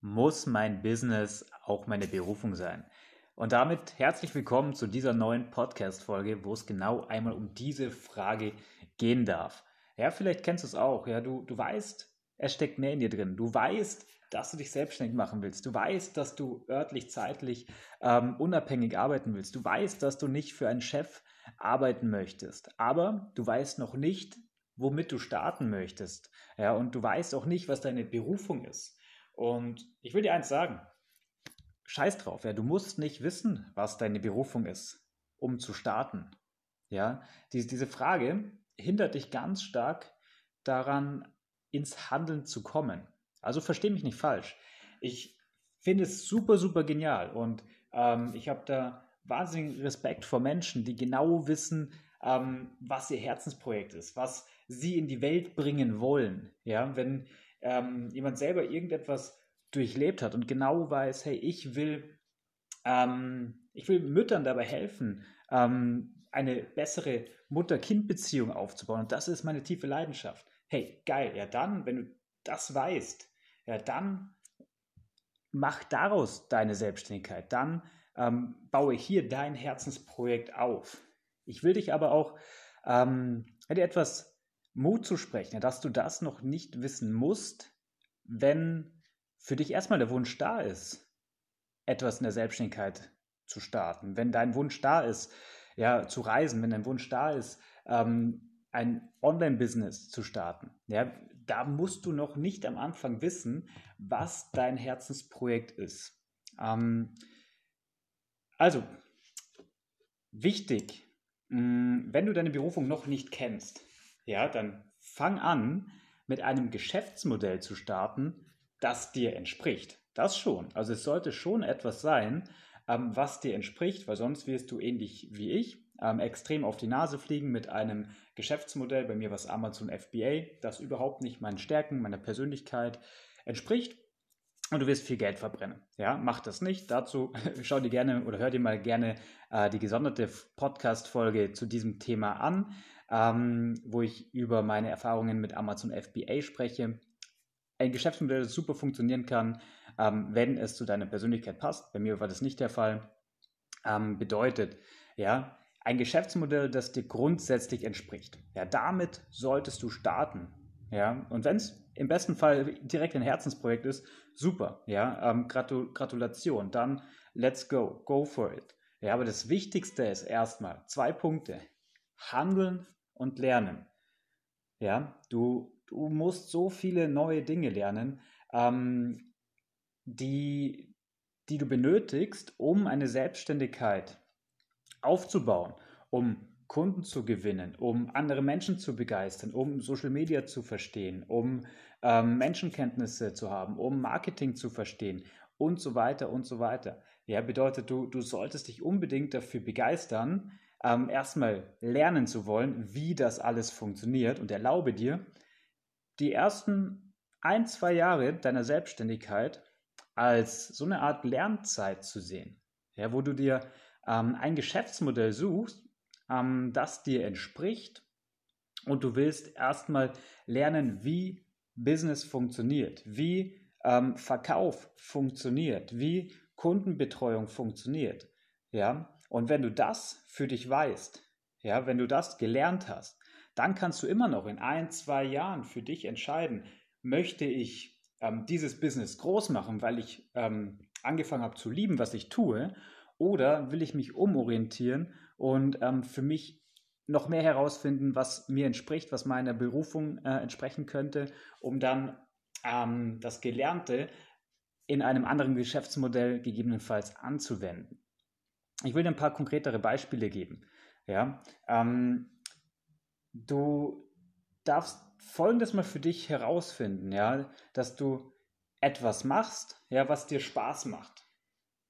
muss mein Business auch meine Berufung sein? Und damit herzlich willkommen zu dieser neuen Podcast-Folge, wo es genau einmal um diese Frage gehen darf. Ja, vielleicht kennst du es auch. Ja, du, du weißt, es steckt mehr in dir drin. Du weißt, dass du dich selbstständig machen willst. Du weißt, dass du örtlich, zeitlich ähm, unabhängig arbeiten willst. Du weißt, dass du nicht für einen Chef arbeiten möchtest. Aber du weißt noch nicht, womit du starten möchtest. Ja, und du weißt auch nicht, was deine Berufung ist. Und ich will dir eins sagen. Scheiß drauf, ja, du musst nicht wissen, was deine Berufung ist, um zu starten. Ja, diese, diese Frage hindert dich ganz stark daran, ins Handeln zu kommen. Also verstehe mich nicht falsch. Ich finde es super, super genial und ähm, ich habe da wahnsinnigen Respekt vor Menschen, die genau wissen, ähm, was ihr Herzensprojekt ist, was sie in die Welt bringen wollen. Ja, wenn ähm, jemand selber irgendetwas durchlebt hat und genau weiß, hey, ich will, ähm, ich will Müttern dabei helfen, ähm, eine bessere Mutter-Kind-Beziehung aufzubauen. Und das ist meine tiefe Leidenschaft. Hey, geil, ja dann, wenn du das weißt, ja dann mach daraus deine Selbstständigkeit. Dann ähm, baue hier dein Herzensprojekt auf. Ich will dich aber auch ähm, etwas Mut zu sprechen, dass du das noch nicht wissen musst, wenn für dich erstmal der Wunsch da ist, etwas in der Selbstständigkeit zu starten. Wenn dein Wunsch da ist, ja, zu reisen, wenn dein Wunsch da ist, ähm, ein Online-Business zu starten, ja, da musst du noch nicht am Anfang wissen, was dein Herzensprojekt ist. Ähm, also, wichtig, mm, wenn du deine Berufung noch nicht kennst, ja, dann fang an, mit einem Geschäftsmodell zu starten, das dir entspricht. Das schon. Also es sollte schon etwas sein, ähm, was dir entspricht, weil sonst wirst du ähnlich wie ich ähm, extrem auf die Nase fliegen mit einem Geschäftsmodell. Bei mir war es Amazon FBA, das überhaupt nicht meinen Stärken, meiner Persönlichkeit entspricht. Und du wirst viel Geld verbrennen. Ja, mach das nicht. Dazu schau dir gerne oder hör dir mal gerne äh, die gesonderte Podcast-Folge zu diesem Thema an ähm, wo ich über meine Erfahrungen mit Amazon FBA spreche. Ein Geschäftsmodell, das super funktionieren kann, ähm, wenn es zu deiner Persönlichkeit passt. Bei mir war das nicht der Fall. Ähm, bedeutet, ja, ein Geschäftsmodell, das dir grundsätzlich entspricht. Ja, damit solltest du starten. Ja, und wenn es im besten Fall direkt ein Herzensprojekt ist, super. Ja, ähm, Gratul Gratulation. Dann let's go, go for it. Ja, aber das Wichtigste ist erstmal zwei Punkte. Handeln und lernen. Ja, du, du musst so viele neue Dinge lernen, ähm, die, die du benötigst, um eine Selbstständigkeit aufzubauen, um Kunden zu gewinnen, um andere Menschen zu begeistern, um Social Media zu verstehen, um ähm, Menschenkenntnisse zu haben, um Marketing zu verstehen und so weiter und so weiter. Ja, bedeutet, du, du solltest dich unbedingt dafür begeistern, ähm, erstmal lernen zu wollen, wie das alles funktioniert und erlaube dir, die ersten ein, zwei Jahre deiner Selbstständigkeit als so eine Art Lernzeit zu sehen, ja, wo du dir ähm, ein Geschäftsmodell suchst, ähm, das dir entspricht und du willst erstmal lernen, wie Business funktioniert, wie ähm, Verkauf funktioniert, wie Kundenbetreuung funktioniert. Ja, und wenn du das für dich weißt, ja, wenn du das gelernt hast, dann kannst du immer noch in ein, zwei Jahren für dich entscheiden, möchte ich ähm, dieses Business groß machen, weil ich ähm, angefangen habe zu lieben, was ich tue, oder will ich mich umorientieren und ähm, für mich noch mehr herausfinden, was mir entspricht, was meiner Berufung äh, entsprechen könnte, um dann ähm, das Gelernte in einem anderen Geschäftsmodell gegebenenfalls anzuwenden. Ich will dir ein paar konkretere Beispiele geben. Ja, ähm, du darfst Folgendes mal für dich herausfinden, ja, dass du etwas machst, ja, was dir Spaß macht.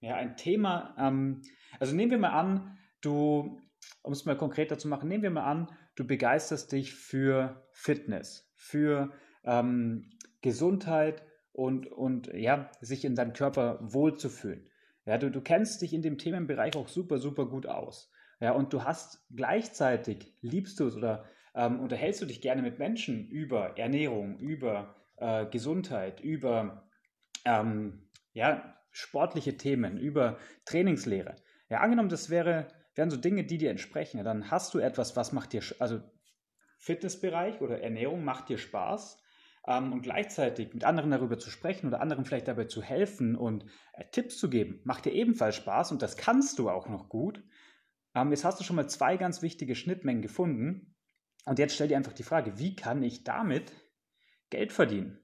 Ja, ein Thema, ähm, also nehmen wir mal an, du, um es mal konkreter zu machen, nehmen wir mal an, du begeisterst dich für Fitness, für ähm, Gesundheit und, und ja, sich in deinem Körper wohlzufühlen. Ja, du, du kennst dich in dem Themenbereich auch super, super gut aus. Ja, und du hast gleichzeitig, liebst du es oder ähm, unterhältst du dich gerne mit Menschen über Ernährung, über äh, Gesundheit, über ähm, ja, sportliche Themen, über Trainingslehre. Ja, angenommen, das wäre, wären so Dinge, die dir entsprechen. Ja, dann hast du etwas, was macht dir, also Fitnessbereich oder Ernährung macht dir Spaß. Ähm, und gleichzeitig mit anderen darüber zu sprechen oder anderen vielleicht dabei zu helfen und äh, Tipps zu geben, macht dir ebenfalls Spaß und das kannst du auch noch gut. Ähm, jetzt hast du schon mal zwei ganz wichtige Schnittmengen gefunden. Und jetzt stell dir einfach die Frage, wie kann ich damit Geld verdienen?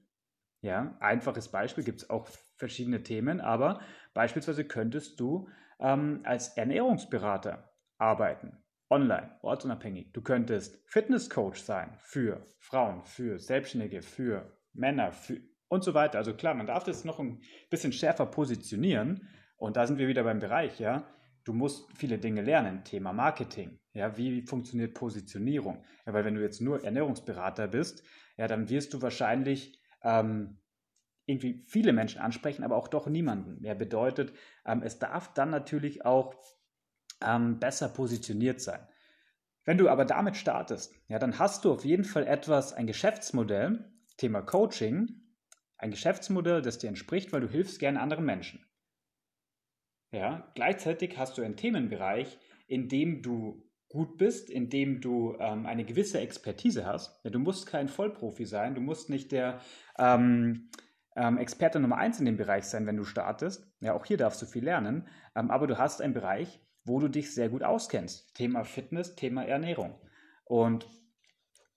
Ja, einfaches Beispiel gibt es auch verschiedene Themen, aber beispielsweise könntest du ähm, als Ernährungsberater arbeiten, online, ortsunabhängig. Du könntest Fitnesscoach sein für Frauen, für Selbstständige, für Männer für, und so weiter. Also klar, man darf das noch ein bisschen schärfer positionieren und da sind wir wieder beim Bereich, ja. Du musst viele Dinge lernen, Thema Marketing, ja, wie funktioniert Positionierung? Ja, weil wenn du jetzt nur Ernährungsberater bist, ja, dann wirst du wahrscheinlich ähm, irgendwie viele Menschen ansprechen, aber auch doch niemanden. Mehr bedeutet, ähm, es darf dann natürlich auch ähm, besser positioniert sein. Wenn du aber damit startest, ja, dann hast du auf jeden Fall etwas, ein Geschäftsmodell, Thema Coaching, ein Geschäftsmodell, das dir entspricht, weil du hilfst gerne anderen Menschen. Ja, gleichzeitig hast du einen Themenbereich, in dem du gut bist, in dem du ähm, eine gewisse Expertise hast. Ja, du musst kein Vollprofi sein, du musst nicht der ähm, ähm, Experte Nummer eins in dem Bereich sein, wenn du startest. Ja, auch hier darfst du viel lernen, ähm, aber du hast einen Bereich, wo du dich sehr gut auskennst. Thema Fitness, Thema Ernährung. Und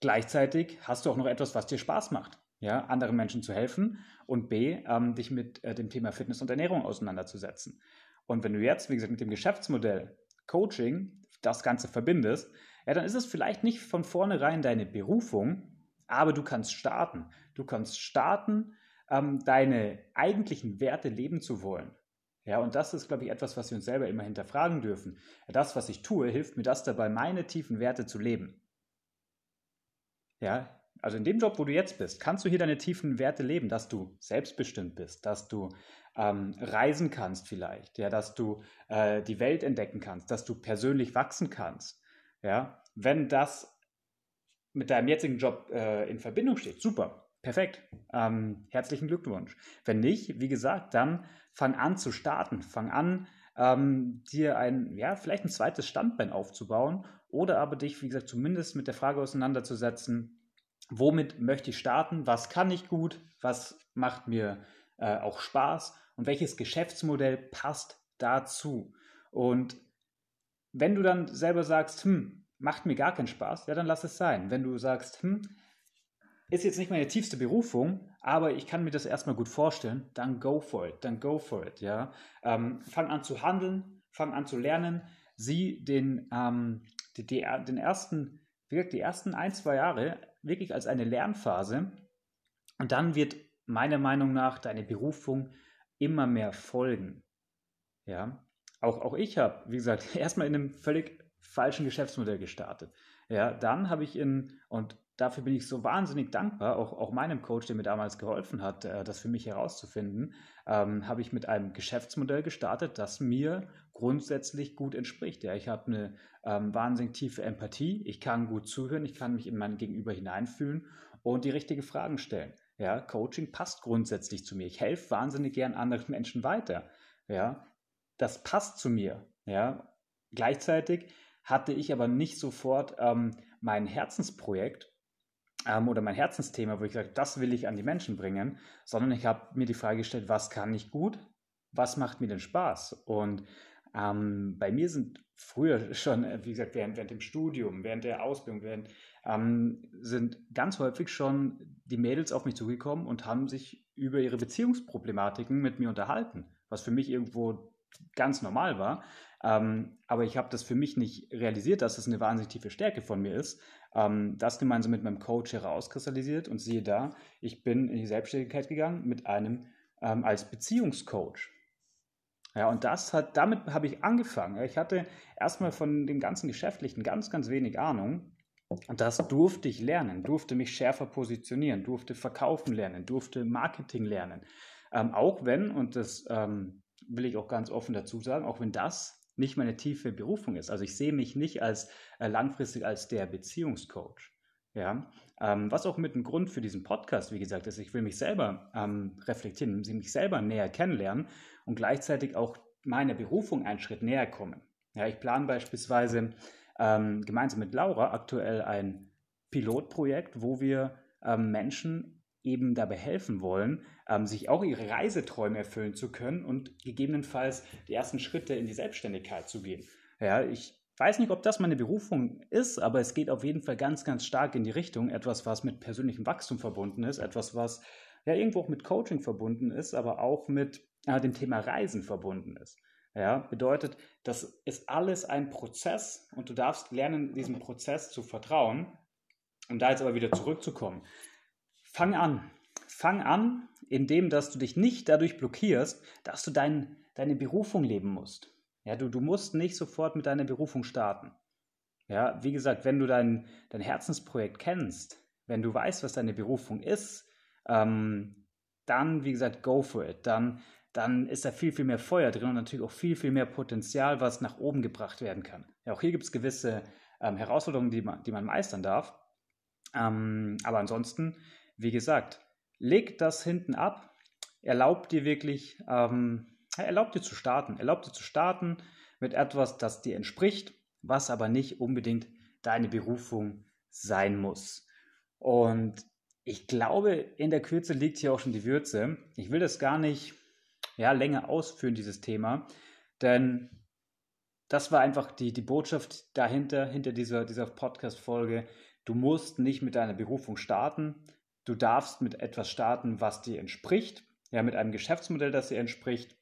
gleichzeitig hast du auch noch etwas, was dir Spaß macht. Ja, anderen Menschen zu helfen und B, ähm, dich mit äh, dem Thema Fitness und Ernährung auseinanderzusetzen. Und wenn du jetzt, wie gesagt, mit dem Geschäftsmodell Coaching das Ganze verbindest, ja, dann ist es vielleicht nicht von vornherein deine Berufung, aber du kannst starten. Du kannst starten, ähm, deine eigentlichen Werte leben zu wollen. Ja, und das ist, glaube ich, etwas, was wir uns selber immer hinterfragen dürfen. Das, was ich tue, hilft mir das dabei, meine tiefen Werte zu leben. Ja, also in dem Job, wo du jetzt bist, kannst du hier deine tiefen Werte leben, dass du selbstbestimmt bist, dass du ähm, reisen kannst vielleicht, ja, dass du äh, die Welt entdecken kannst, dass du persönlich wachsen kannst. Ja, wenn das mit deinem jetzigen Job äh, in Verbindung steht, super, perfekt, ähm, herzlichen Glückwunsch. Wenn nicht, wie gesagt, dann fang an zu starten, fang an, ähm, dir ein, ja, vielleicht ein zweites Standbein aufzubauen oder aber dich, wie gesagt, zumindest mit der Frage auseinanderzusetzen, womit möchte ich starten, was kann ich gut, was macht mir äh, auch Spaß und welches Geschäftsmodell passt dazu. Und wenn du dann selber sagst, hm, macht mir gar keinen Spaß, ja, dann lass es sein. Wenn du sagst, hm, ist jetzt nicht meine tiefste Berufung, aber ich kann mir das erstmal gut vorstellen, dann go for it, dann go for it, ja. Ähm, fang an zu handeln, fang an zu lernen, sieh den, ähm, die, die, den ersten, wirklich die ersten ein, zwei Jahre wirklich als eine Lernphase und dann wird meiner Meinung nach deine Berufung immer mehr folgen. Ja, auch, auch ich habe, wie gesagt, erstmal in einem völlig falschen Geschäftsmodell gestartet. Ja, dann habe ich in, und dafür bin ich so wahnsinnig dankbar, auch, auch meinem Coach, der mir damals geholfen hat, äh, das für mich herauszufinden, ähm, habe ich mit einem Geschäftsmodell gestartet, das mir grundsätzlich gut entspricht. Ja, ich habe eine ähm, wahnsinnig tiefe Empathie, ich kann gut zuhören, ich kann mich in mein Gegenüber hineinfühlen und die richtigen Fragen stellen. Ja, Coaching passt grundsätzlich zu mir. Ich helfe wahnsinnig gern anderen Menschen weiter. Ja, das passt zu mir. Ja, gleichzeitig hatte ich aber nicht sofort ähm, mein Herzensprojekt ähm, oder mein Herzensthema, wo ich sage, das will ich an die Menschen bringen, sondern ich habe mir die Frage gestellt, was kann ich gut, was macht mir denn Spaß? Und ähm, bei mir sind früher schon, äh, wie gesagt, während, während dem Studium, während der Ausbildung, während, ähm, sind ganz häufig schon die Mädels auf mich zugekommen und haben sich über ihre Beziehungsproblematiken mit mir unterhalten, was für mich irgendwo ganz normal war. Ähm, aber ich habe das für mich nicht realisiert, dass das eine wahnsinnig tiefe Stärke von mir ist. Ähm, das gemeinsam mit meinem Coach herauskristallisiert und siehe da, ich bin in die Selbstständigkeit gegangen mit einem ähm, als Beziehungscoach. Ja, und das hat, damit habe ich angefangen. Ich hatte erstmal von dem ganzen Geschäftlichen ganz, ganz wenig Ahnung. Und das durfte ich lernen, durfte mich schärfer positionieren, durfte verkaufen lernen, durfte Marketing lernen. Ähm, auch wenn, und das ähm, will ich auch ganz offen dazu sagen, auch wenn das nicht meine tiefe Berufung ist. Also ich sehe mich nicht als äh, langfristig als der Beziehungscoach. Ja, Ähm, was auch mit einem Grund für diesen Podcast, wie gesagt, ist, ich will mich selber ähm, reflektieren, mich selber näher kennenlernen und gleichzeitig auch meiner Berufung einen Schritt näher kommen. Ja, ich plane beispielsweise ähm, gemeinsam mit Laura aktuell ein Pilotprojekt, wo wir ähm, Menschen eben dabei helfen wollen, ähm, sich auch ihre Reiseträume erfüllen zu können und gegebenenfalls die ersten Schritte in die Selbstständigkeit zu gehen. Ja, ich weiß nicht, ob das meine Berufung ist, aber es geht auf jeden Fall ganz, ganz stark in die Richtung. Etwas, was mit persönlichem Wachstum verbunden ist, etwas, was ja irgendwo auch mit Coaching verbunden ist, aber auch mit äh, dem Thema Reisen verbunden ist. Ja, bedeutet, das ist alles ein Prozess und du darfst lernen, diesem Prozess zu vertrauen. Um da jetzt aber wieder zurückzukommen. Fang an. Fang an, indem dass du dich nicht dadurch blockierst, dass du dein, deine Berufung leben musst. Ja, du, du musst nicht sofort mit deiner Berufung starten. Ja, wie gesagt, wenn du dein, dein Herzensprojekt kennst, wenn du weißt, was deine Berufung ist, ähm, dann, wie gesagt, go for it. Dann, dann ist da viel, viel mehr Feuer drin und natürlich auch viel, viel mehr Potenzial, was nach oben gebracht werden kann. Ja, auch hier gibt es gewisse ähm, Herausforderungen, die man, die man meistern darf. Ähm, aber ansonsten, wie gesagt, leg das hinten ab, erlaubt dir wirklich, ähm, erlaubt dir zu starten. Erlaubt dir zu starten mit etwas, das dir entspricht, was aber nicht unbedingt deine Berufung sein muss. Und ich glaube, in der Kürze liegt hier auch schon die Würze. Ich will das gar nicht ja, länger ausführen, dieses Thema, denn das war einfach die, die Botschaft dahinter, hinter dieser, dieser Podcast-Folge. Du musst nicht mit deiner Berufung starten. Du darfst mit etwas starten, was dir entspricht. Ja, mit einem Geschäftsmodell, das dir entspricht.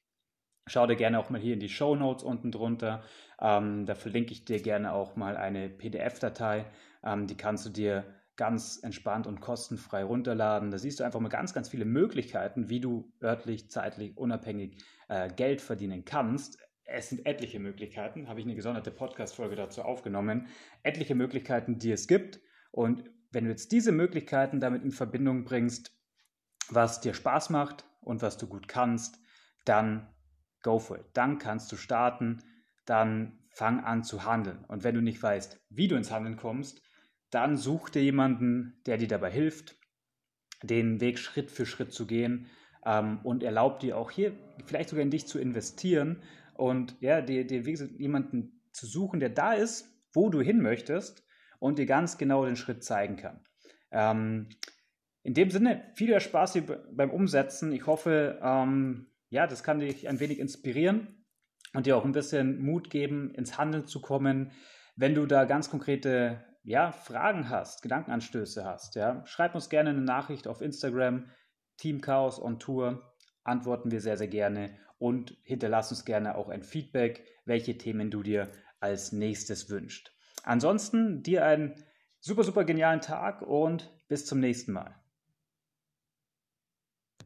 Schau dir gerne auch mal hier in die Show Notes unten drunter. Ähm, da verlinke ich dir gerne auch mal eine PDF-Datei. Ähm, die kannst du dir ganz entspannt und kostenfrei runterladen. Da siehst du einfach mal ganz, ganz viele Möglichkeiten, wie du örtlich, zeitlich, unabhängig äh, Geld verdienen kannst. Es sind etliche Möglichkeiten, habe ich eine gesonderte Podcast-Folge dazu aufgenommen. Etliche Möglichkeiten, die es gibt. Und wenn du jetzt diese Möglichkeiten damit in Verbindung bringst, was dir Spaß macht und was du gut kannst, dann go for it. Dann kannst du starten, dann fang an zu handeln. Und wenn du nicht weißt, wie du ins Handeln kommst, dann such dir jemanden, der dir dabei hilft, den Weg Schritt für Schritt zu gehen ähm, und erlaubt dir auch hier vielleicht sogar in dich zu investieren und ja, dir, dir jemanden zu suchen, der da ist, wo du hin möchtest und dir ganz genau den Schritt zeigen kann. Ähm, in dem Sinne, viel Spaß hier beim Umsetzen. Ich hoffe, ähm, ja, das kann dich ein wenig inspirieren und dir auch ein bisschen Mut geben, ins Handeln zu kommen. Wenn du da ganz konkrete ja, Fragen hast, Gedankenanstöße hast, ja, schreib uns gerne eine Nachricht auf Instagram, Team Chaos on Tour, antworten wir sehr, sehr gerne und hinterlass uns gerne auch ein Feedback, welche Themen du dir als nächstes wünschst. Ansonsten dir einen super, super genialen Tag und bis zum nächsten Mal.